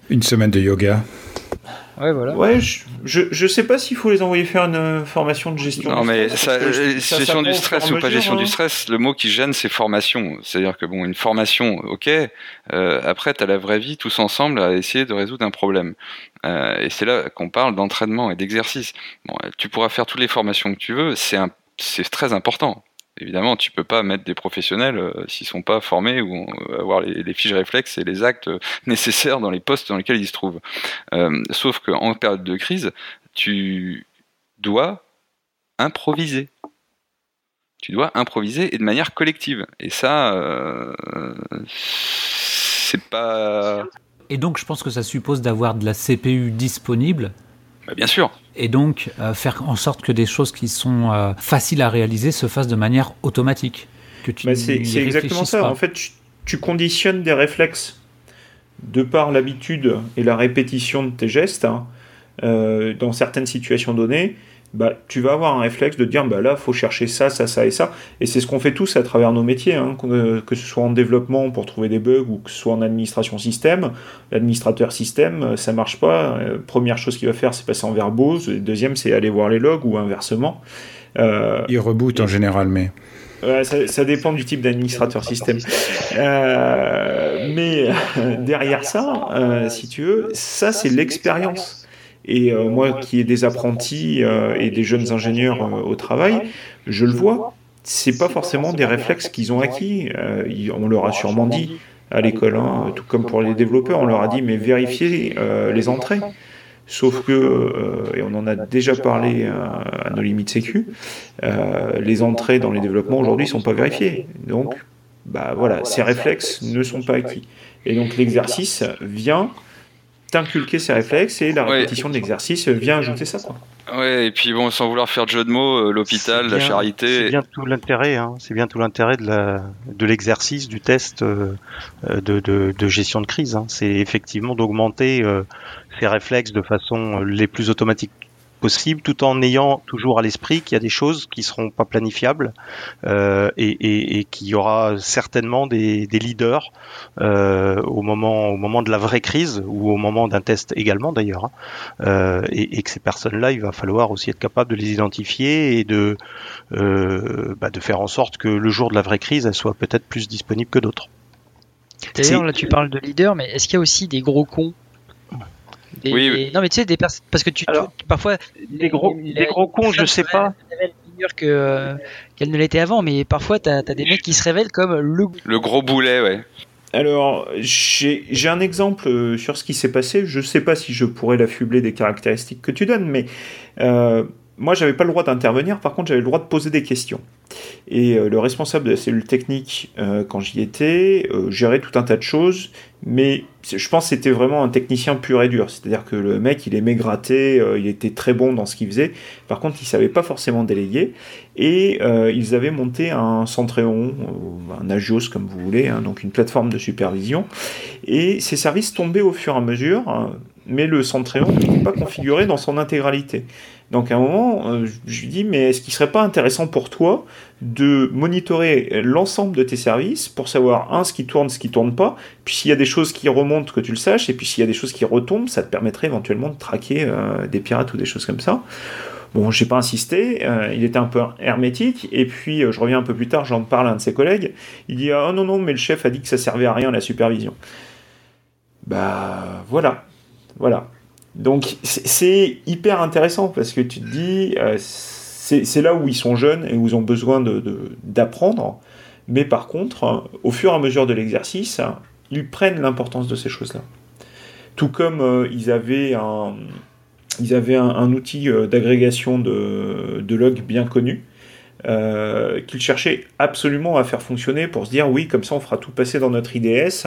Une semaine de yoga. Ouais, voilà. Ouais, je, je, sais pas s'il faut les envoyer faire une euh, formation de gestion. Non, mais ça, gestion du stress ou pas gestion du hein. stress, le mot qui gêne, c'est formation. C'est-à-dire que bon, une formation, ok. Euh, après, t'as la vraie vie, tous ensemble, à essayer de résoudre un problème. Euh, et c'est là qu'on parle d'entraînement et d'exercice. Bon, tu pourras faire toutes les formations que tu veux, c'est c'est très important. Évidemment, tu peux pas mettre des professionnels euh, s'ils sont pas formés ou euh, avoir les, fiches réflexes et les actes nécessaires dans les postes dans lesquels ils se trouvent. Euh, sauf qu'en période de crise, tu dois improviser. Tu dois improviser et de manière collective. Et ça, euh, c'est pas. Et donc, je pense que ça suppose d'avoir de la CPU disponible bah, bien sûr. Et donc, euh, faire en sorte que des choses qui sont euh, faciles à réaliser se fassent de manière automatique. Que tu bah, c'est, exactement ça. En fait, tu, conditionnes des réflexes de par l'habitude et la répétition de tes gestes hein, euh, dans certaines situations données bah, tu vas avoir un réflexe de dire bah là, faut chercher ça, ça, ça et ça. Et c'est ce qu'on fait tous à travers nos métiers, hein, que ce soit en développement pour trouver des bugs ou que ce soit en administration système. L'administrateur système, euh, ça marche pas. Euh, première chose qu'il va faire, c'est passer en verbose. Deuxième, c'est aller voir les logs ou inversement. Euh, Il reboot en général, mais. ça, dépend du type d'administrateur système. mais derrière ça, si tu veux, ça c'est l'expérience. Et euh, moi qui ai des apprentis euh, et des jeunes ingénieurs euh, au travail, je le vois, c'est pas forcément des réflexes qu'ils ont acquis. on leur a sûrement dit à l'école, hein, tout comme pour les développeurs, on leur a dit mais vérifiez les entrées. Sauf que, et on en a déjà parlé à, nos limites sécu, les entrées dans les développements aujourd'hui sont pas vérifiées. Donc, bah voilà, ces réflexes ne sont pas acquis. Et donc l'exercice vient inculquer ces réflexes et la répétition de l'exercice vient ajouter ça. Quoi. Ouais, et puis bon, sans vouloir faire de jeu de mots, euh, l'hôpital, la charité. C'est bien tout l'intérêt, hein, c'est bien tout l'intérêt de la, de l'exercice, du test euh, de, de, de, gestion de crise. Hein. C'est effectivement d'augmenter euh, ces réflexes de façon les plus automatiques possible, tout en ayant toujours à l'esprit qu'il y a des choses qui seront pas planifiables euh, et, et, qu'il y aura certainement des, des leaders euh, au moment au moment de la vraie crise ou au moment d'un test également d'ailleurs, hein. euh, et, et, que ces personnes-là, il va falloir aussi être capable de les identifier et de bah, de faire en sorte que le jour de la vraie crise, elle soit peut-être plus disponible que d'autres. D'ailleurs, là, tu parles de leaders, mais est-ce qu'il y a aussi des gros cons oui, Non, mais tu sais, des personnes. Parce que tu, parfois. Des gros, des gros cons, je sais pas. que euh, qu'elle ne l'était avant, mais parfois t'as as des mecs qui se révèlent comme le. Le gros boulet, ouais. Alors, j'ai un exemple euh, sur ce qui s'est passé. Je sais pas si je pourrais l'affubler des caractéristiques que tu donnes, mais euh, moi, j'avais pas le droit d'intervenir, par contre, j'avais le droit de poser des questions. Et euh, le responsable de la cellule technique, euh, quand j'y étais, euh, gérait tout un tas de choses, mais je pense que c'était vraiment un technicien pur et dur. C'est-à-dire que le mec, il aimait gratter, il était très bon dans ce qu'il faisait. Par contre, il savait pas forcément déléguer. Et ils avaient monté un Centréon, un Agios comme vous voulez, hein, donc une plateforme de supervision. Et ces services tombaient au fur et à mesure, hein, mais le Centréon n'était pas configuré dans son intégralité. Donc à un moment, euh, je lui dis, mais est-ce qu'il serait pas intéressant pour toi de monitorer l'ensemble de tes services pour savoir, un, ce qui tourne, ce qui tourne pas, puis s'il y a des choses qui remontent, que tu le saches, et puis s'il y a des choses qui retombent, ça te permettrait éventuellement de traquer euh, des pirates ou des choses comme ça. Bon, j'ai pas insisté, euh, il était un peu hermétique, et puis je reviens un peu plus tard, j'en parle à un de ses collègues, il dit, ah non, non, mais le chef a dit que ça servait à rien la supervision. Bah voilà, voilà. Donc c'est hyper intéressant parce que tu te dis, euh, c'est là où ils sont jeunes et où ils ont besoin d'apprendre, mais par contre, au fur et à mesure de l'exercice, ils prennent l'importance de ces choses-là. Tout comme euh, ils avaient un, outil euh, d'agrégation de, de logs bien connu, qu'ils cherchaient absolument à faire fonctionner pour se dire oui, comme ça on fera tout passer dans notre IDS,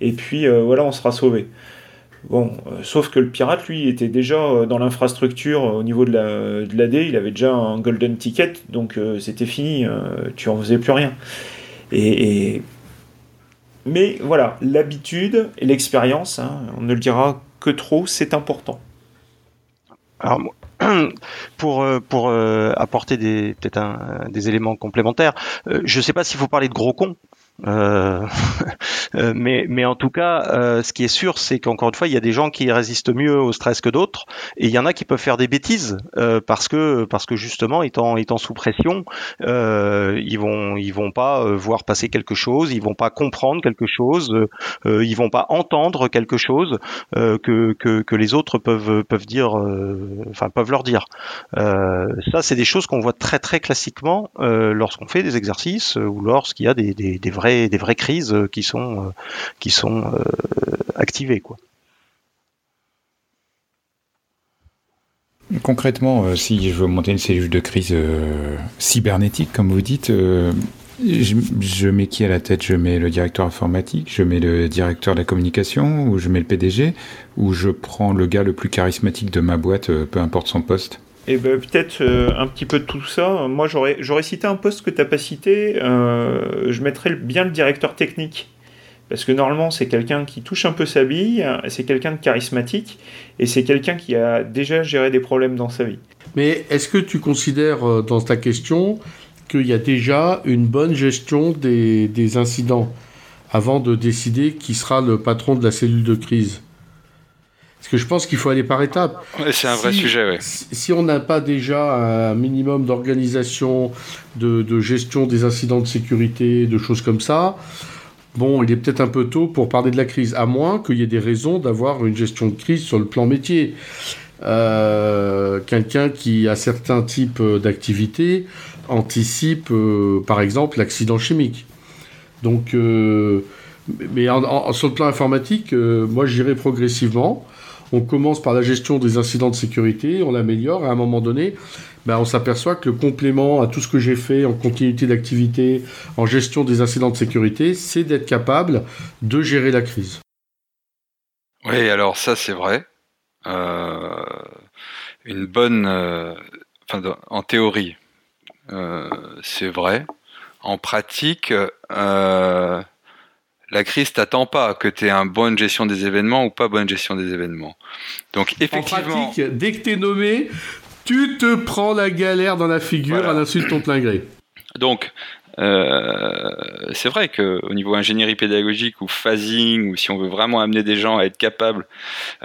et puis voilà, on sera sauvé. Bon, euh, sauf que le pirate, lui, était déjà euh, dans l'infrastructure euh, au niveau de l'AD, il avait déjà un golden ticket, donc c'était fini, tu en faisais plus rien. Et, Mais voilà, l'habitude et l'expérience, hein, on ne le dira que trop, c'est important. Alors, pour, pour apporter des, peut-être des éléments complémentaires, je ne sais pas s'il faut parler de gros cons, euh, euh, mais, mais en tout cas, euh, ce qui est sûr, c'est qu'encore une fois, il y a des gens qui résistent mieux au stress que d'autres, et il y en a qui peuvent faire des bêtises parce que parce que justement, étant étant sous pression, ils vont ils vont pas voir passer quelque chose, ils vont pas comprendre quelque chose, ils vont pas entendre quelque chose que, que, que les autres peuvent peuvent dire, enfin peuvent leur dire. ça, c'est des choses qu'on voit très très classiquement lorsqu'on fait des exercices ou lorsqu'il y a des, des, des vrais des vraies crises euh, qui sont, euh, qui sont euh, activées. Quoi. Concrètement, si je veux monter une cellule de crise cybernétique, comme vous dites, je, mets qui à la tête? Je mets le directeur informatique, je mets le directeur de la communication, ou je mets le PDG, ou je prends le gars le plus charismatique de ma boîte, peu importe son poste? Et eh ben, peut-être euh, un petit peu de tout ça. Moi, j'aurais, cité un poste que tu pas cité. Euh, je mettrais bien le directeur technique. Parce que normalement, c'est quelqu'un qui touche un peu sa bille, c'est quelqu'un de charismatique, et c'est quelqu'un qui a déjà géré des problèmes dans sa vie. Mais est-ce que tu considères euh, dans ta question qu'il y a déjà une bonne gestion des incidents avant de décider qui sera le patron de la cellule de crise? Parce que je pense qu'il faut aller par étapes. c'est un vrai sujet, oui. Si on n'a pas déjà un minimum d'organisation, de, gestion des incidents de sécurité, de choses comme ça, bon, il est peut-être un peu tôt pour parler de la crise, à moins qu'il y ait des raisons d'avoir une gestion de crise sur le plan métier. Euh, quelqu'un qui a certains types d'activités anticipe, euh, par exemple, l'accident chimique. Donc, euh, mais sur le plan informatique, moi j'irai progressivement on commence par la gestion des incidents de sécurité, on l'améliore, à un moment donné, ben, on s'aperçoit que le complément à tout ce que j'ai fait en continuité d'activité, en gestion des incidents de sécurité, c'est d'être capable de gérer la crise. Oui, alors ça c'est vrai. Euh, une bonne, euh, en théorie, euh, c'est vrai. En pratique, la crise t'attend pas que tu aies une bonne gestion des événements ou pas bonne gestion des événements. Donc effectivement, en pratique, dès que tu es nommé, tu te prends la galère dans la figure à l'insu de ton plein gré. Donc c'est vrai qu'au niveau ingénierie pédagogique ou phasing, ou si on veut vraiment amener des gens à être capables,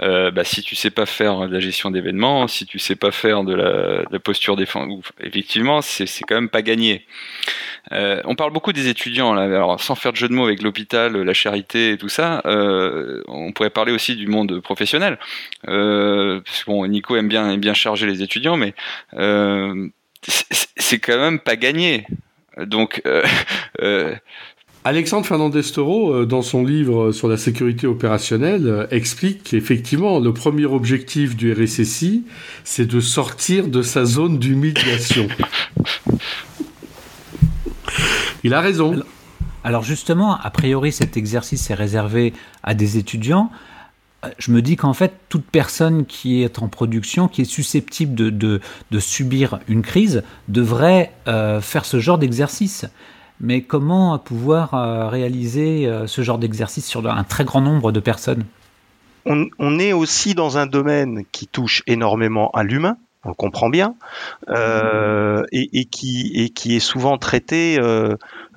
euh, bah, si tu sais pas faire de la gestion d'événements, si tu sais pas faire de la, posture défensive, effectivement, c'est quand même pas gagné. Euh, on parle beaucoup des étudiants, alors sans faire de jeu de mots avec l'hôpital, la charité et tout ça, on pourrait parler aussi du monde professionnel. parce que bon, Nico aime bien, aime bien charger les étudiants, mais c'est quand même pas gagné. Donc, euh, euh, Alexandre Fernandez-Toro, euh, dans son livre sur la sécurité opérationnelle, explique qu'effectivement, le premier objectif du RSSI, c'est de sortir de sa zone d'humiliation. Il a raison. Alors justement, a priori, cet exercice est réservé à des étudiants. Euh, je me dis qu'en fait, toute personne qui est en production, qui est susceptible de, subir une crise, devrait faire ce genre d'exercice. Mais comment pouvoir euh, réaliser euh, ce genre d'exercice sur un très grand nombre de personnes? On, est aussi dans un domaine qui touche énormément à l'humain, on le comprend bien, euh, et qui est souvent traité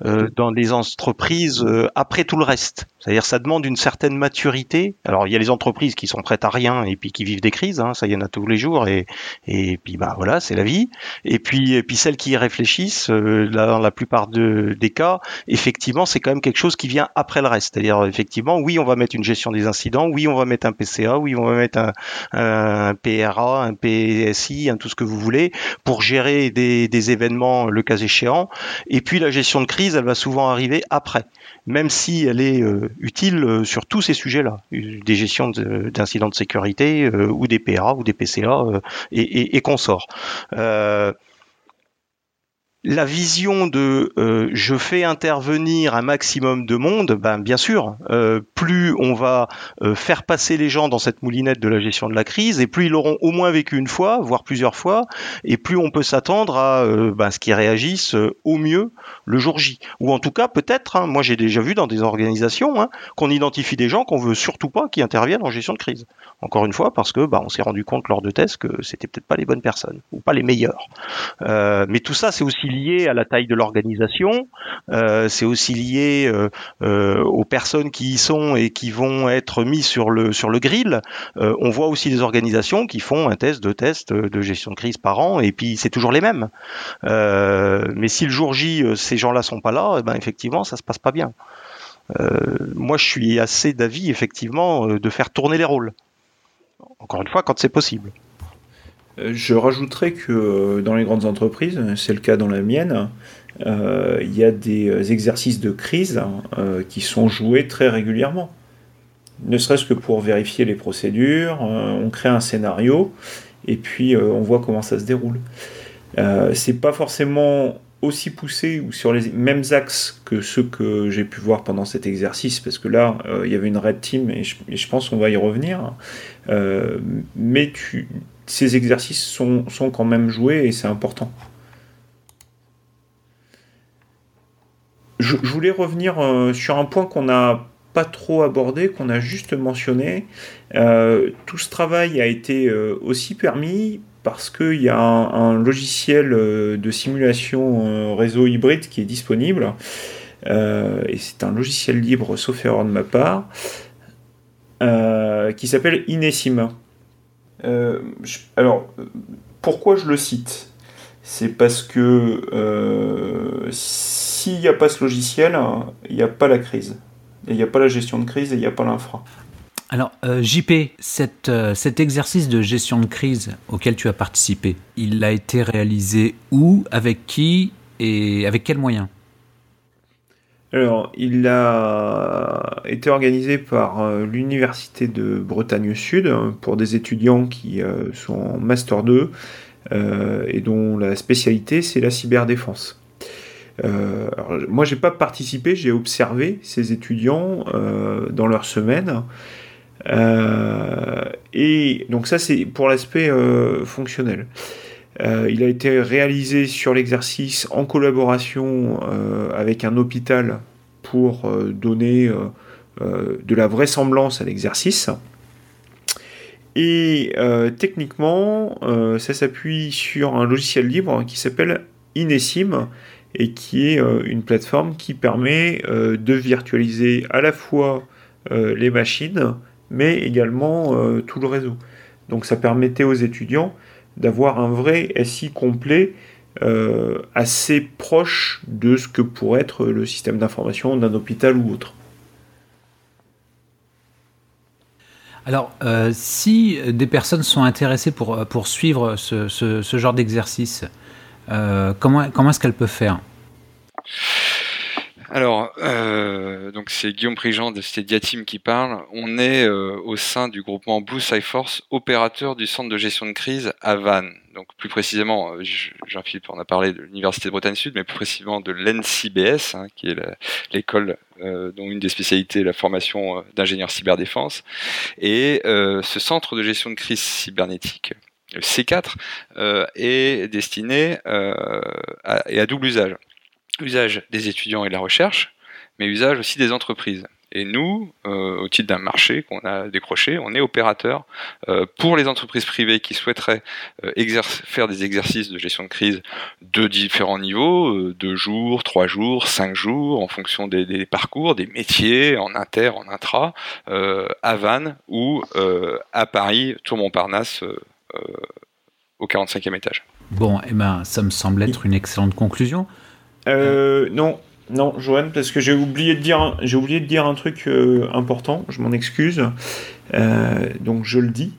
dans les entreprises après tout le reste. C'est-à-dire ça demande une certaine maturité. Alors il y a les entreprises qui sont prêtes à rien et puis qui vivent des crises, hein, ça y en a tous les jours et, et puis bah voilà c'est la vie. Et puis et puis celles qui y réfléchissent, euh, dans la plupart de, des cas, effectivement c'est quand même quelque chose qui vient après le reste. C'est-à-dire effectivement oui on va mettre une gestion des incidents, oui on va mettre un PCA, oui on va mettre un, un PRA, un PSI, un, tout ce que vous voulez pour gérer des, des événements le cas échéant. Et puis la gestion de crise elle va souvent arriver après même si elle est euh, utile euh, sur tous ces sujets-là, des gestions d'incidents de, sécurité euh, ou des PRA ou des PCA et consorts la vision de euh, je fais intervenir un maximum de monde, ben bien sûr, euh, plus on va euh, faire passer les gens dans cette moulinette de la gestion de la crise, et plus ils l'auront au moins vécu une fois, voire plusieurs fois, et plus on peut s'attendre à ben, ce qu'ils réagissent au mieux le jour J. Ou en tout cas, peut-être, hein, moi j'ai déjà vu dans des organisations hein, qu'on identifie des gens qu'on veut surtout pas qui interviennent en gestion de crise. Encore une fois, parce que ben, on s'est rendu compte lors de tests que c'était peut-être pas les bonnes personnes ou pas les meilleures. mais tout ça, c'est aussi lié à la taille de l'organisation, euh, c'est aussi lié euh, euh, aux personnes qui y sont et qui vont être mis sur le, sur le grill. on voit aussi des organisations qui font un test, deux tests de gestion de crise par an, et puis c'est toujours les mêmes. mais si le jour J, ces gens-là sont pas là, eh ben effectivement, ça se passe pas bien. moi, je suis assez d'avis, effectivement, de faire tourner les rôles. Encore une fois, quand c'est possible. Euh, je rajouterais que euh, dans les grandes entreprises, c'est le cas dans la mienne, euh, il y a des exercices de crise qui sont joués très régulièrement. Ne serait-ce que pour vérifier les procédures, on crée un scénario et puis on voit comment ça se déroule. c'est pas forcément aussi poussé ou sur les mêmes axes que ceux que j'ai pu voir pendant cet exercice, parce que là, il y avait une red team et je pense qu'on va y revenir. mais tu, ces exercices sont, quand même joués et c'est important. Je, voulais revenir euh, sur un point qu'on n'a pas trop abordé, qu'on a juste mentionné. Euh, tout ce travail a été euh, aussi permis parce qu'il y a un, logiciel de simulation réseau hybride qui est disponible. et c'est un logiciel libre, sauf erreur de ma part, qui s'appelle Inesim. Euh, alors, pourquoi je le cite? C'est parce que euh, s'il n'y a pas ce logiciel, il n'y a pas la crise. Il n'y a pas la gestion de crise et il n'y a pas l'infra. Alors, euh, JP, cet exercice de gestion de crise auquel tu as participé, il a été réalisé où, avec qui et avec quels moyens? Alors, il a été organisé par euh, l'Université de Bretagne Sud hein, pour des étudiants qui euh, sont en Master 2 euh, et dont la spécialité c'est la cyberdéfense. moi, j'ai pas participé, j'ai observé ces étudiants dans leur semaine. et donc ça, c'est pour l'aspect fonctionnel. Euh, il a été réalisé sur l'exercice en collaboration euh, avec un hôpital pour euh, donner de la vraisemblance à l'exercice. Et techniquement, ça s'appuie sur un logiciel libre qui s'appelle Inesim et qui est une plateforme qui permet de virtualiser à la fois les machines, mais également tout le réseau. Donc ça permettait aux étudiants d'avoir un vrai SI complet euh, assez proche de ce que pourrait être le système d'information d'un hôpital ou autre. Alors, euh, si des personnes sont intéressées pour, pour suivre ce, genre d'exercice, euh, comment est-ce qu'elles peuvent faire? Alors, euh, donc c'est Guillaume Prigent de Stadia Team qui parle. On est euh, au sein du groupement Blue Force, opérateur du centre de gestion de crise à Vannes. Donc plus précisément, euh, Jean-Philippe en a parlé de l'Université de Bretagne Sud, mais plus précisément de l'NCBS, hein, qui est l'école dont une des spécialités est la formation d'ingénieurs cyberdéfense. Et ce centre de gestion de crise cybernétique, le C4, est destiné et à double usage usage des étudiants et de la recherche, mais usage aussi des entreprises. Et nous, euh, au titre d'un marché qu'on a décroché, on est opérateur euh, pour les entreprises privées qui souhaiteraient euh, faire des exercices de gestion de crise de différents niveaux, deux jours, trois jours, cinq jours, en fonction des, parcours, des métiers, en inter, en intra, à Vannes ou à Paris, Tour Montparnasse, au 45e étage. Bon, eh ben, ça me semble être une excellente conclusion. Euh, non, non, Joanne, parce que j'ai oublié de dire, j'ai oublié de dire un truc euh, important. Je m'en excuse. Euh, donc je le dis.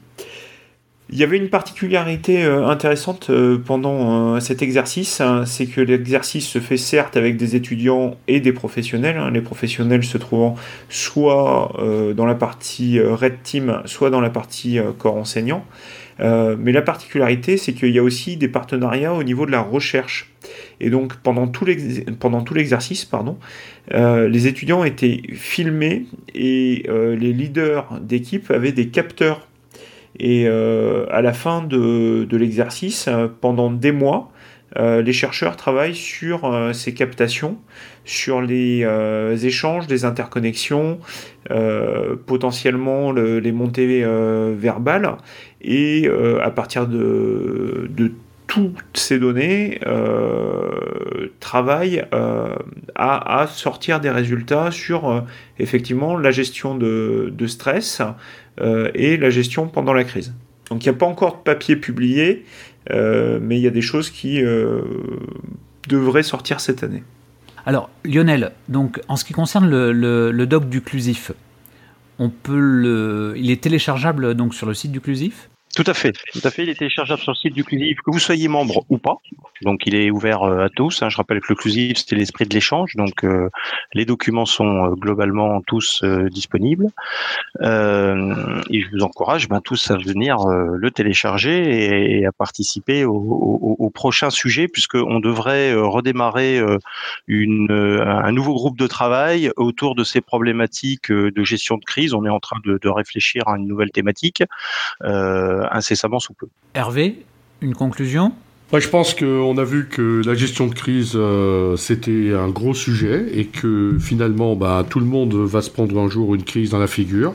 Il y avait une particularité intéressante pendant cet exercice, hein, c'est que l'exercice se fait certes avec des étudiants et des professionnels, hein, les professionnels se trouvant soit dans la partie Red Team, soit dans la partie corps enseignant. mais la particularité, c'est qu'il y a aussi des partenariats au niveau de la recherche. Et donc pendant tout l'exercice, pardon, euh, les étudiants étaient filmés et euh, les leaders d'équipe avaient des capteurs. Et euh, à la fin de, l'exercice, pendant des mois, les chercheurs travaillent sur ces captations, sur les échanges, les interconnexions, potentiellement les montées verbales, et à partir de, de toutes ces données euh, travaillent euh, à, sortir des résultats sur euh, effectivement la gestion de, stress et la gestion pendant la crise. Donc il n'y a pas encore de papier publié, mais il y a des choses qui devraient sortir cette année. Alors Lionel, donc en ce qui concerne le, le, doc d'Uclusif, on peut le, il est téléchargeable donc sur le site d'Uclusif tout à fait, tout à fait. Il est téléchargeable sur le site du Clusive, que vous soyez membre ou pas. Donc, il est ouvert euh, à tous. Hein. Je rappelle que le Clusive, c'est l'esprit de l'échange. Donc, euh, les documents sont euh, globalement tous disponibles. et je vous encourage ben, tous à venir le télécharger et, à participer au, prochain sujet, puisqu'on devrait redémarrer un nouveau groupe de travail autour de ces problématiques de gestion de crise. On est en train de, réfléchir à une nouvelle thématique. Incessamment sous peu. Hervé, une conclusion? Je pense qu'on a vu que la gestion de crise, euh, c'était un gros sujet et que finalement, bah, tout le monde va se prendre un jour une crise dans la figure.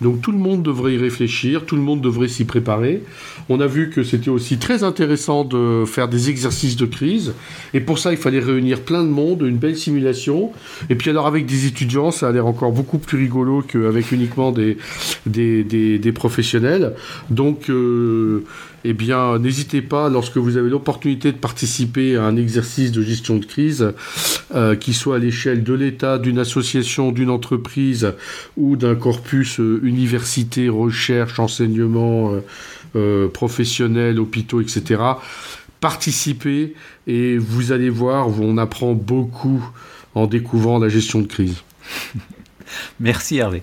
Donc tout le monde devrait y réfléchir, tout le monde devrait s'y préparer. On a vu que c'était aussi très intéressant de faire des exercices de crise. Et pour ça, il fallait réunir plein de monde, une belle simulation. Et puis alors avec des étudiants, ça a l'air encore beaucoup plus rigolo qu'avec uniquement des, des, des, professionnels. Donc... Euh, eh bien, n'hésitez pas, lorsque vous avez l'opportunité de participer à un exercice de gestion de crise, euh, qui soit à l'échelle de l'État, d'une association, d'une entreprise ou d'un corpus euh, université, recherche, enseignement euh, professionnel, hôpitaux, etc., participez et vous allez voir, on apprend beaucoup en découvrant la gestion de crise. Merci Hervé.